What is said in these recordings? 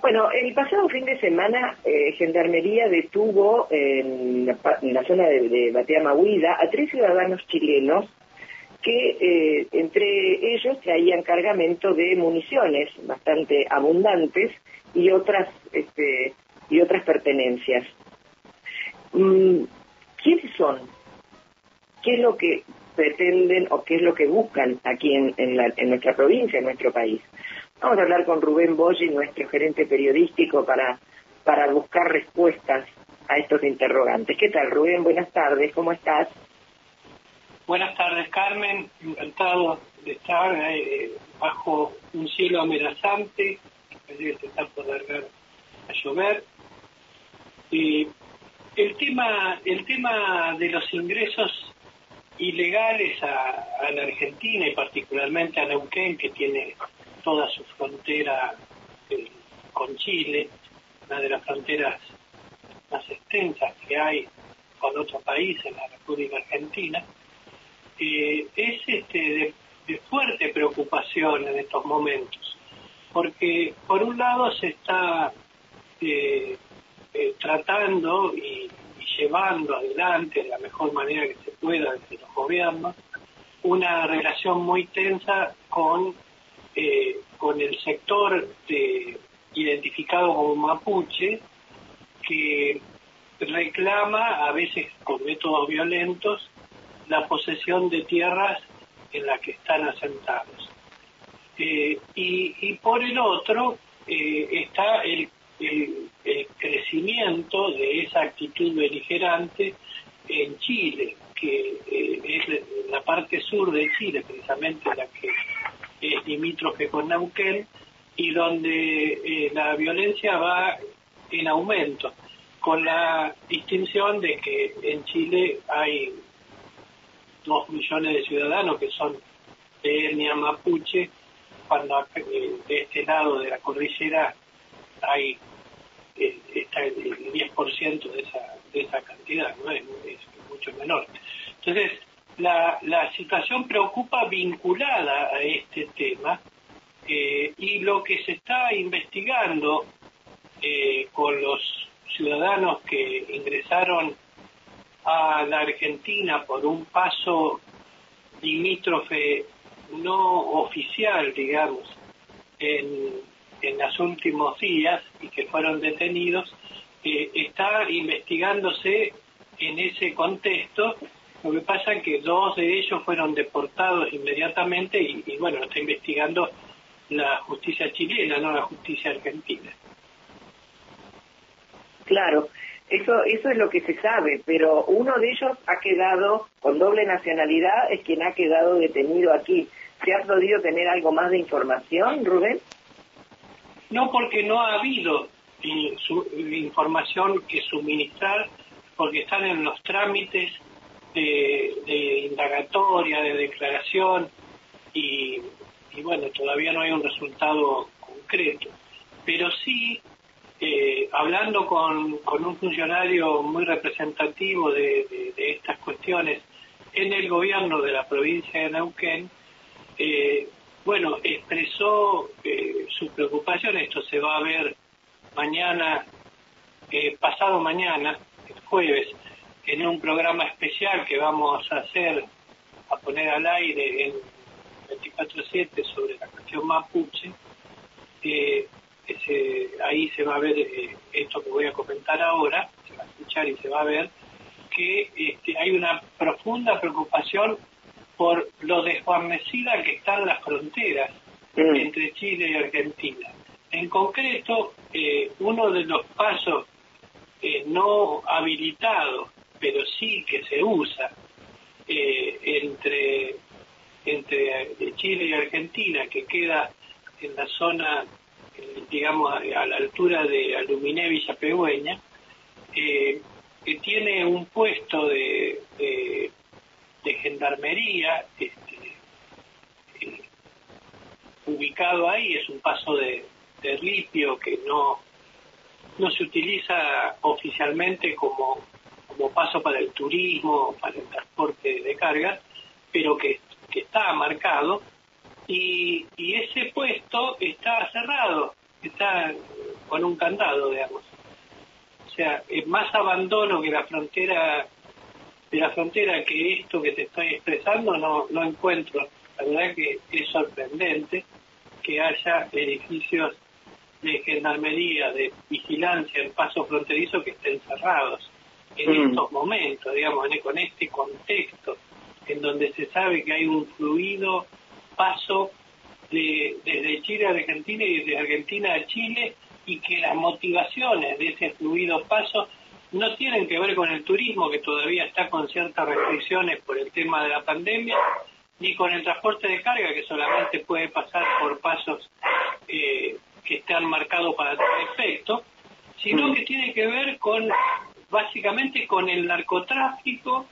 Bueno, el pasado fin de semana, eh, Gendarmería detuvo en la, zona de, de Batea Mahuida a tres ciudadanos chilenos que eh, entre ellos traían cargamento de municiones bastante abundantes y otras este, y otras pertenencias. Mm, ¿Quiénes son? ¿Qué es lo que pretenden o qué es lo que buscan aquí en, en nuestra provincia, en nuestro país? Vamos a hablar con Rubén Boyi, nuestro gerente periodístico, para, para buscar respuestas a estos interrogantes. ¿Qué tal, Rubén? Buenas tardes, ¿cómo estás? Buenas tardes, Carmen. Encantado de estar eh, bajo un cielo amenazante. Parece que está por largar a llover. el tema, el tema de los ingresos ilegales a, a la Argentina y particularmente a Neuquén, que tiene toda su frontera eh, con Chile, una de las fronteras más extensas que hay con otro país en la República Argentina, eh, es este, de, fuerte preocupación en estos momentos, porque por un lado se está eh, tratando y, llevando adelante de la mejor manera que se pueda desde los gobiernos una relación muy tensa con eh, con el sector de, identificado como mapuche, que reclama, a veces con métodos violentos, la posesión de tierras en las que están asentados. Eh, y, por el otro eh, está el, crecimiento de esa actitud beligerante en Chile, que es la parte sur de Chile, precisamente la que es limítrofe con Neuquén y donde eh, la violencia va en aumento, con la distinción de que en Chile hay dos millones de ciudadanos que son de etnia mapuche, cuando eh, de este lado de la cordillera hay eh, está el 10% de esa, de esa cantidad, ¿no? es mucho menor. Entonces, la, situación preocupa vinculada a este tema eh, y lo que se está investigando eh, con los ciudadanos que ingresaron a la Argentina por un paso limítrofe no oficial, digamos, en, en los últimos días y que fueron detenidos, eh, está investigándose en ese contexto lo que pasa es que dos de ellos fueron deportados inmediatamente y, bueno, está investigando la justicia chilena, no la justicia argentina. Claro, eso, eso es lo que se sabe, pero uno de ellos ha quedado con doble nacionalidad, es quien ha quedado detenido aquí. ¿Se ha podido tener algo más de información, Rubén? No, porque no ha habido eh, información que suministrar, porque están en los trámites de, indagatoria, de declaración y, bueno, todavía no hay un resultado concreto. Pero sí, eh, hablando con, con, un funcionario muy representativo de, estas cuestiones en el gobierno de la provincia de Neuquén, eh, bueno, expresó eh, su preocupación, esto se va a ver mañana, pasado mañana, el jueves, en un programa especial que vamos a hacer, a poner al aire en 24-7 sobre la cuestión mapuche. ahí se va a ver eh, esto que voy a comentar ahora, se va a escuchar y se va a ver que este, hay una profunda preocupación por lo desguarnecida que están las fronteras mm. entre Chile y Argentina. En concreto, eh, uno de los pasos eh, no habilitados pero sí que se usa eh, entre, entre Chile y Argentina, que queda en la zona, digamos, a la altura de Aluminé Villa Pegüeña, eh, que tiene un puesto de, de, gendarmería este, eh, ubicado ahí, es un paso de, de ripio que no, no se utiliza oficialmente como como paso para el turismo, para el transporte de carga, pero que, está marcado y, ese puesto está cerrado, está con un candado, digamos. O sea, es más abandono que la frontera de la frontera que esto que te estoy expresando no, no encuentro. La verdad que es sorprendente que haya edificios de gendarmería, de vigilancia en paso fronterizo que estén cerrados en mm. estos momentos, digamos, con este contexto, en donde se sabe que hay un fluido paso de, desde Chile a Argentina y desde Argentina a Chile y que las motivaciones de ese fluido paso no tienen que ver con el turismo, que todavía está con ciertas restricciones por el tema de la pandemia, ni con el transporte de carga, que solamente puede pasar por pasos eh, que están marcados para tal efecto, sino mm. que tiene que ver con, básicamente, con el narcotráfico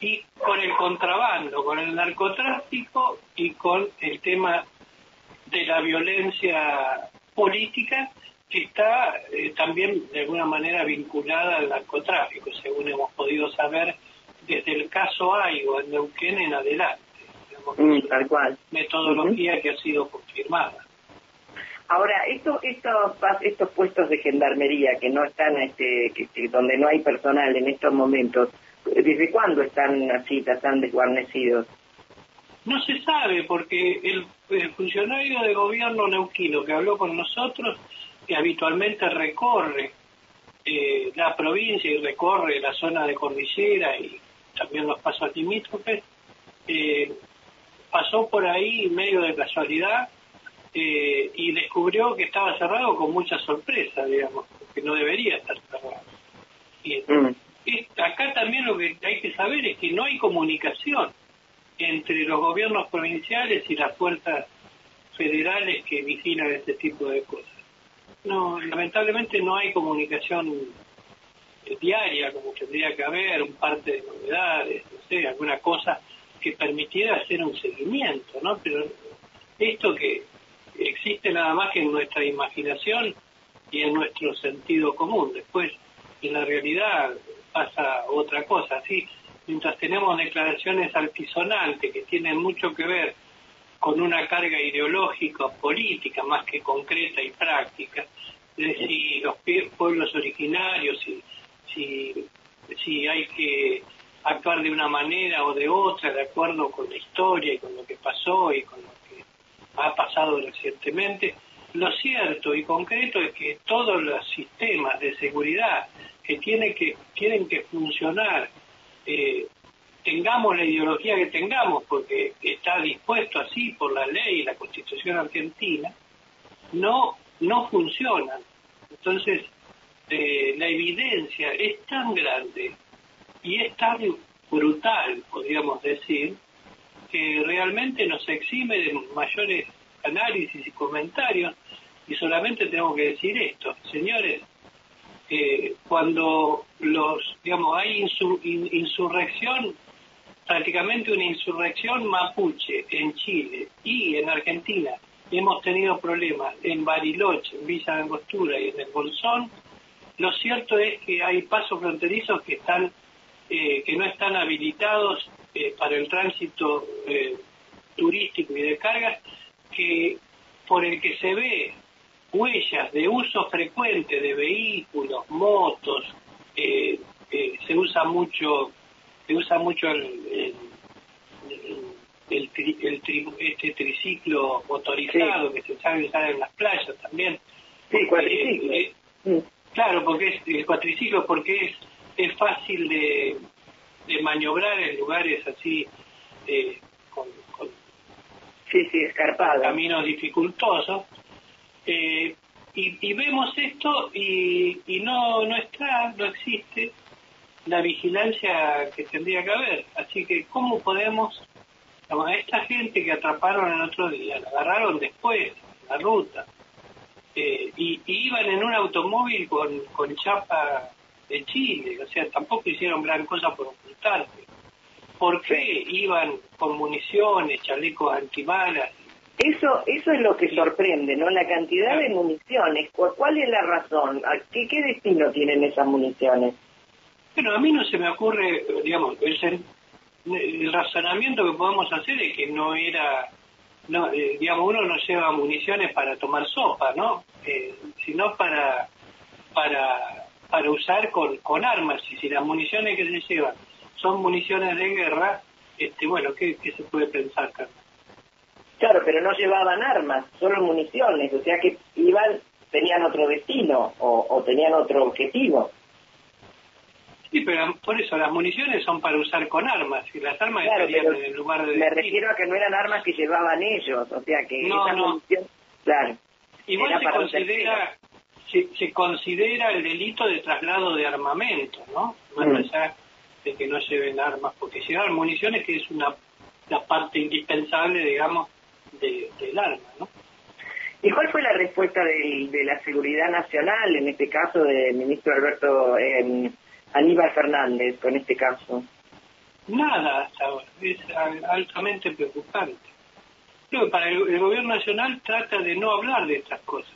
y con el contrabando, con el narcotráfico y con el tema de la violencia política que está eh, también de alguna manera vinculada al narcotráfico, según hemos podido saber desde el caso AIGO en Neuquén en adelante. Mm, tal cual. Metodología que ha sido confirmada. Ahora, estos, estos, estos puestos de gendarmería que no están, este, que, donde no hay personal en estos momentos, ¿desde cuándo están así, tan desguarnecidos? No se sabe, porque el, funcionario de gobierno neuquino que habló con nosotros, que habitualmente recorre eh, la provincia y recorre la zona de cordillera y también los pasos limítrofes, eh, pasó por ahí medio de casualidad eh, y descubrió que estaba cerrado con mucha sorpresa, digamos, que no debería estar cerrado. Y, mm. acá también lo que hay que saber es que no hay comunicación entre los gobiernos provinciales y las fuerzas federales que vigilan este tipo de cosas. No, lamentablemente no hay comunicación eh, diaria como tendría que haber, un parte de novedades, no sé, alguna cosa que permitiera hacer un seguimiento, ¿no? Pero esto que existe nada más que en nuestra imaginación y en nuestro sentido común. Después, en la realidad pasa otra cosa. Sí, mientras tenemos declaraciones altisonantes que tienen mucho que ver con una carga ideológica, política, más que concreta y práctica, de si los pueblos originarios, si, si, si hay que actuar de una manera o de otra, de acuerdo con la historia y con lo que pasó y con lo que ha pasado recientemente. Lo cierto y concreto es que todos los sistemas de seguridad que, tiene que tienen que funcionar, eh, tengamos la ideología que tengamos, porque está dispuesto así por la ley y la constitución argentina, no, no funcionan. Entonces, eh, la evidencia es tan grande y es tan brutal, podríamos decir, que realmente nos exime de mayores análisis y comentarios y solamente tenemos que decir esto, señores, eh, cuando los, digamos, hay insurrección, prácticamente una insurrección mapuche en Chile y en Argentina, hemos tenido problemas en Bariloche, en Villa de Angostura y en el Bolsón, lo cierto es que hay pasos fronterizos que están eh, que no están habilitados eh, para el tránsito eh, turístico y de cargas, que por el que se ve huellas de uso frecuente de vehículos, motos, se usa mucho, se usa mucho el, el, este triciclo motorizado que se sabe usar en las playas también. Sí, cuatriciclo. claro, porque es el cuatriciclo porque es es fácil de, de maniobrar en lugares así eh, con, sí, sí, caminos dificultosos. Eh, y, vemos esto y, y no, no está, no existe la vigilancia que tendría que haber. Así que, ¿cómo podemos, a esta gente que atraparon el otro día, la agarraron después, la ruta, eh, y, y, iban en un automóvil con, con chapa de Chile, o sea, tampoco hicieron gran cosa por ocultarse. ¿Por qué iban con municiones, chalecos antibalas? Eso, eso es lo que sorprende, ¿no? La cantidad de municiones. ¿Cuál es la razón? ¿Qué, qué destino tienen esas municiones? Bueno, a mí no se me ocurre, digamos, el, el razonamiento que podemos hacer es que no era no, eh, digamos, uno no lleva municiones para tomar sopa, ¿no? Eh, sino para, para, para usar con, con armas. Y si las municiones que se llevan son municiones de guerra, este, bueno, ¿qué, qué se puede pensar? Claro, pero no llevaban armas, solo municiones, o sea que iban, tenían otro destino o, o tenían otro objetivo. Sí, pero por eso las municiones son para usar con armas y las armas Claro, estarían en el lugar de Me destino. refiero a que no eran armas que llevaban ellos, o sea que No, esa no. munición, claro. Igual se considera se, se considera el delito de traslado de armamento, ¿no? Más Mm. allá de que no lleven armas, porque llevar municiones que es una la parte indispensable, digamos, de, del arma, ¿no? ¿Y cuál fue la respuesta del- de la Seguridad Nacional, en este caso del ministro Alberto eh, Aníbal Fernández, con este caso? Nada hasta ahora, es al- altamente preocupante. Creo que para el, el gobierno nacional trata de no hablar de estas cosas.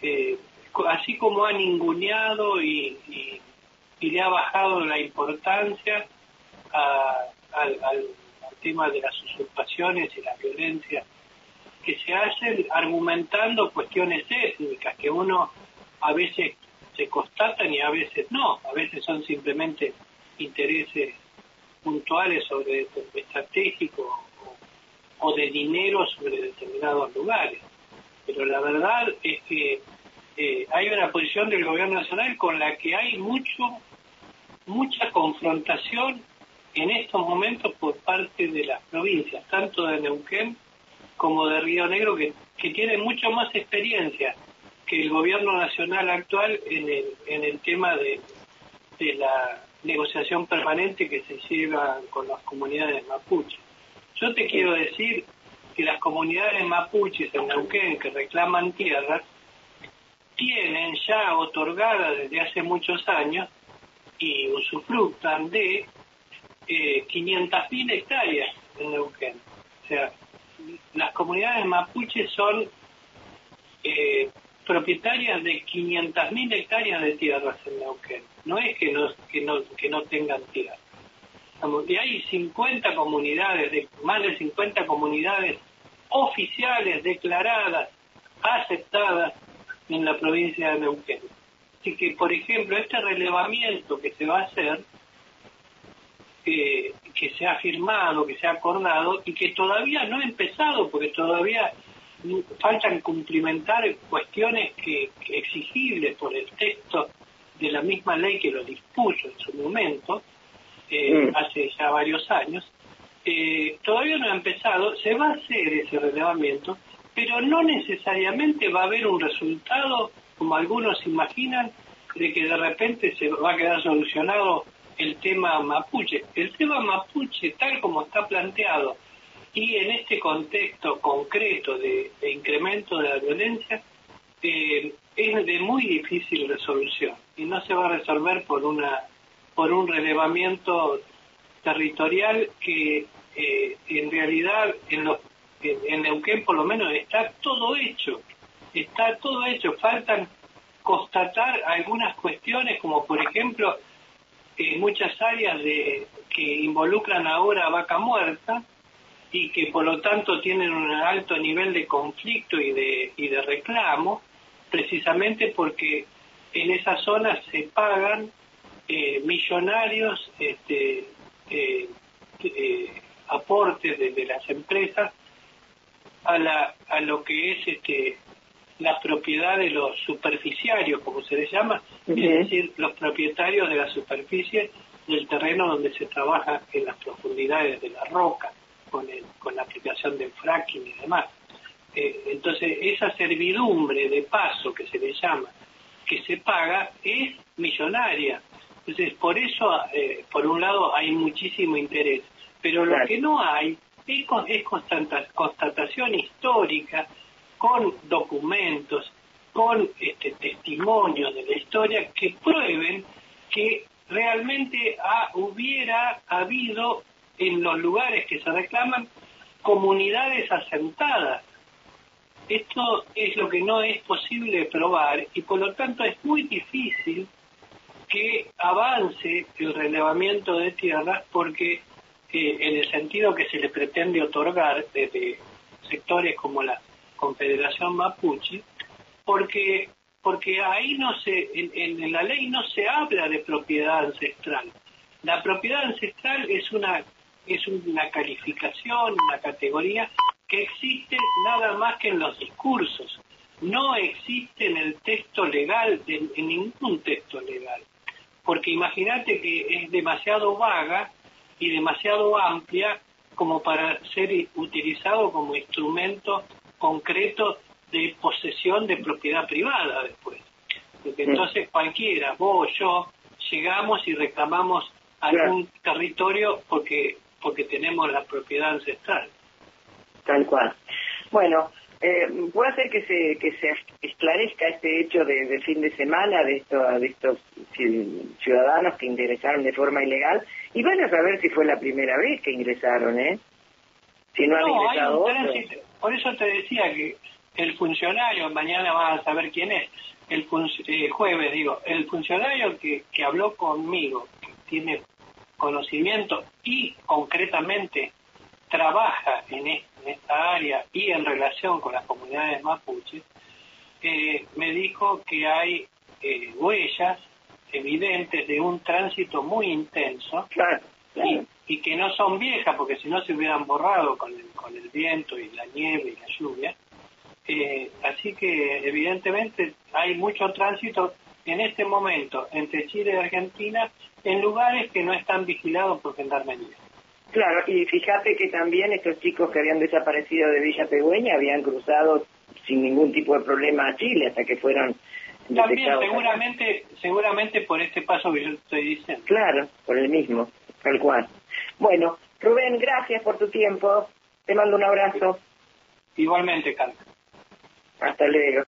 Eh, así como ha ninguneado y, y- y le ha bajado la importancia a- al, tema de las usurpaciones y la violencia que se hacen argumentando cuestiones étnicas que uno a veces se constatan y a veces no, a veces son simplemente intereses puntuales sobre estratégico o de dinero sobre determinados lugares. Pero la verdad es que eh, hay una posición del gobierno nacional con la que hay mucho mucha confrontación en estos momentos por parte de las provincias, tanto de Neuquén como de Río Negro, que, que tienen mucho más experiencia que el gobierno nacional actual en el, en el tema de, de la negociación permanente que se lleva con las comunidades mapuches. Yo te quiero decir que las comunidades mapuches en Neuquén que reclaman tierras tienen ya otorgadas desde hace muchos años y usufructan de eh, 500.000 hectáreas en Neuquén. O sea, las comunidades mapuches son eh, propietarias de 500.000 hectáreas de tierras en Neuquén. No es que no, que no, que no tengan tierra. Y hay 50 comunidades, de, más de 50 comunidades oficiales, declaradas, aceptadas en la provincia de Neuquén. Así que, por ejemplo, este relevamiento que se va a hacer, eh, que se ha firmado, que se ha acordado y que todavía no ha empezado, porque todavía faltan cumplimentar cuestiones que, que exigibles por el texto de la misma ley que lo dispuso en su momento, eh, Mm. hace ya varios años, eh, todavía no ha empezado, se va a hacer ese relevamiento, pero no necesariamente va a haber un resultado, como algunos imaginan, de que de repente se va a quedar solucionado el tema mapuche. El tema mapuche, tal como está planteado, y en este contexto concreto de, incremento de la violencia, eh, es de muy difícil resolución y no se va a resolver por una por un relevamiento territorial que eh, en realidad en, los, en, Neuquén por lo menos está todo hecho, está todo hecho, faltan constatar algunas cuestiones como por ejemplo eh, muchas áreas de, que involucran ahora a vaca muerta y que por lo tanto tienen un alto nivel de conflicto y de, y de reclamo, precisamente porque en esas zonas se pagan eh, millonarios este, eh, aportes de las empresas a, la, a lo que es este, la propiedad de los superficiarios, como se les llama, es decir, los propietarios de la superficie del terreno donde se trabaja en las profundidades de la roca, con, el, con la aplicación del fracking y demás. Eh, entonces, esa servidumbre de paso que se le llama, que se paga, es millonaria. Entonces, por eso, eh, por un lado, hay muchísimo interés, pero lo Claro. que no hay es, con- es constata- constatación histórica con documentos, con este, testimonios de la historia que prueben que realmente hubiera habido en los lugares que se reclaman comunidades asentadas. Esto es lo que no es posible probar y por lo tanto es muy difícil que avance el relevamiento de tierras porque eh, en el sentido que se le pretende otorgar desde sectores como la Confederación Mapuche, porque porque ahí no se en, en la ley no se habla de propiedad ancestral. La propiedad ancestral es una es una calificación, una categoría que existe nada más que en los discursos, no existe en el texto legal, en, ningún texto legal. Porque imagínate que es demasiado vaga y demasiado amplia como para ser utilizado como instrumento concreto de posesión de propiedad privada después. Porque entonces cualquiera, vos, yo, llegamos y reclamamos algún territorio porque porque tenemos la propiedad ancestral. Tal cual. Bueno, eh, puede ser que se que se esclarezca este hecho de, fin de semana de, esto, de estos ciudadanos que ingresaron de forma ilegal y van a saber si fue la primera vez que ingresaron, ¿eh? Si no, han ingresado Por eso te decía que el funcionario, mañana van a saber quién es, el eh, jueves digo, el funcionario que, que habló conmigo, que tiene conocimiento y concretamente trabaja en, esta área y en relación con las comunidades mapuches, eh, me dijo que hay eh, huellas evidentes de un tránsito muy intenso Y, que no son viejas porque si no se hubieran borrado con el, con el viento y la nieve y la lluvia. Eh, así que evidentemente hay mucho tránsito en este momento entre Chile y Argentina en lugares que no están vigilados por gendarmería. Claro, y fíjate que también estos chicos que habían desaparecido de Villa Pegüeña habían cruzado sin ningún tipo de problema a Chile hasta que fueron también seguramente seguramente por este paso que yo estoy diciendo. Claro, por el mismo, tal cual. Bueno, Rubén, gracias por tu tiempo. Te mando un abrazo. Igualmente, Carlos. Hasta luego.